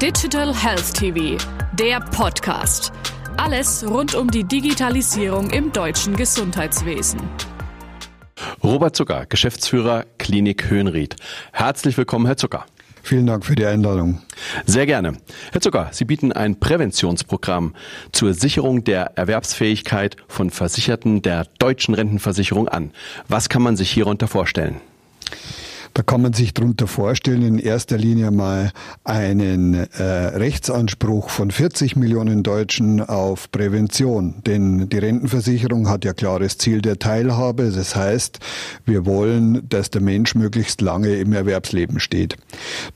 Digital Health TV, der Podcast. Alles rund um die Digitalisierung im deutschen Gesundheitswesen. Robert Zucker, Geschäftsführer Klinik Höhenried. Herzlich willkommen, Herr Zucker. Vielen Dank für die Einladung. Sehr gerne. Herr Zucker, Sie bieten ein Präventionsprogramm zur Sicherung der Erwerbsfähigkeit von Versicherten der deutschen Rentenversicherung an. Was kann man sich hierunter vorstellen? Da kann man sich darunter vorstellen, in erster Linie mal einen äh, Rechtsanspruch von 40 Millionen Deutschen auf Prävention. Denn die Rentenversicherung hat ja klares Ziel der Teilhabe. Das heißt, wir wollen, dass der Mensch möglichst lange im Erwerbsleben steht.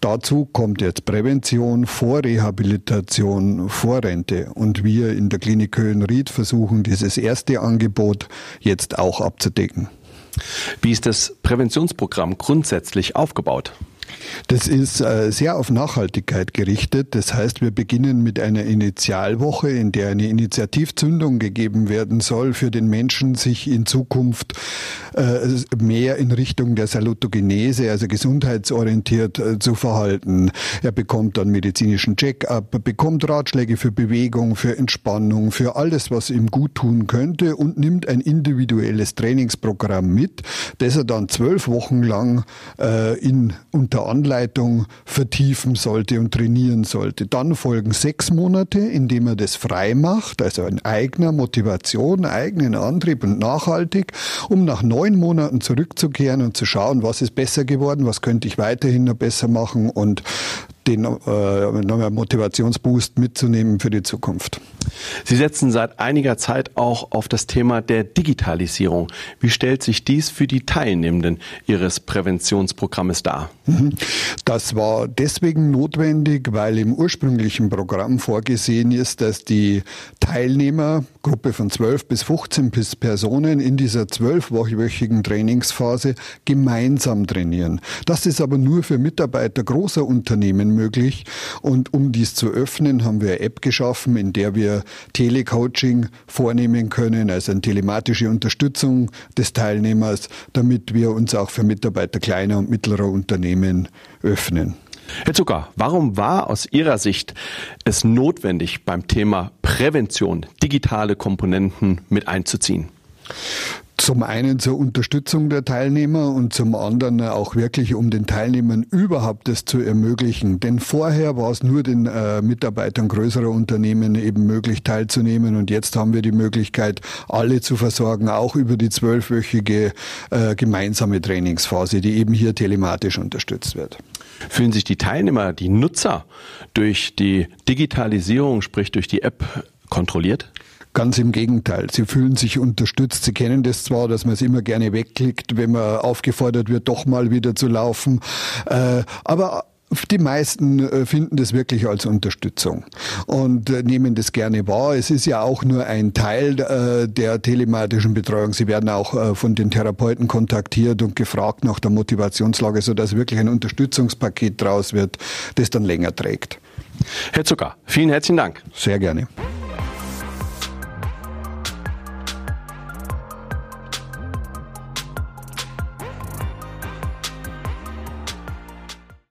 Dazu kommt jetzt Prävention vor Rehabilitation, vor Rente. Und wir in der Klinik Höhenried versuchen, dieses erste Angebot jetzt auch abzudecken. Wie ist das Präventionsprogramm grundsätzlich aufgebaut? Das ist äh, sehr auf Nachhaltigkeit gerichtet. Das heißt, wir beginnen mit einer Initialwoche, in der eine Initiativzündung gegeben werden soll, für den Menschen sich in Zukunft äh, mehr in Richtung der Salutogenese, also gesundheitsorientiert äh, zu verhalten. Er bekommt dann medizinischen Check-up, bekommt Ratschläge für Bewegung, für Entspannung, für alles, was ihm gut tun könnte und nimmt ein individuelles Trainingsprogramm mit, das er dann zwölf Wochen lang in unter Anleitung vertiefen sollte und trainieren sollte. Dann folgen sechs Monate, in dem er das frei macht, also in eigener Motivation, eigenen Antrieb und nachhaltig, um nach neun Monaten zurückzukehren und zu schauen, was ist besser geworden, was könnte ich weiterhin noch besser machen und den äh, Motivationsboost mitzunehmen für die Zukunft. Sie setzen seit einiger Zeit auch auf das Thema der Digitalisierung. Wie stellt sich dies für die Teilnehmenden Ihres Präventionsprogrammes dar? Mhm. Das war deswegen notwendig, weil im ursprünglichen Programm vorgesehen ist, dass die Teilnehmer, Gruppe von 12 bis 15 Personen in dieser zwölfwöchigen Trainingsphase gemeinsam trainieren. Das ist aber nur für Mitarbeiter großer Unternehmen möglich. Und um dies zu öffnen, haben wir eine App geschaffen, in der wir Telecoaching vornehmen können, also eine telematische Unterstützung des Teilnehmers, damit wir uns auch für Mitarbeiter kleiner und mittlerer Unternehmen öffnen. Herr Zucker, warum war aus Ihrer Sicht es notwendig, beim Thema Prävention digitale Komponenten mit einzuziehen? Zum einen zur Unterstützung der Teilnehmer und zum anderen auch wirklich, um den Teilnehmern überhaupt das zu ermöglichen. Denn vorher war es nur den äh, Mitarbeitern größerer Unternehmen eben möglich teilzunehmen und jetzt haben wir die Möglichkeit, alle zu versorgen, auch über die zwölfwöchige äh, gemeinsame Trainingsphase, die eben hier telematisch unterstützt wird. Fühlen sich die Teilnehmer, die Nutzer durch die Digitalisierung, sprich durch die App kontrolliert? Ganz im Gegenteil. Sie fühlen sich unterstützt. Sie kennen das zwar, dass man es immer gerne wegklickt, wenn man aufgefordert wird, doch mal wieder zu laufen. Äh, aber die meisten äh, finden das wirklich als Unterstützung und äh, nehmen das gerne wahr. Es ist ja auch nur ein Teil der telematischen Betreuung. Sie werden auch von den Therapeuten kontaktiert und gefragt nach der Motivationslage, sodass wirklich ein Unterstützungspaket draus wird, das dann länger trägt. Herr Zucker, vielen herzlichen Dank. Sehr gerne.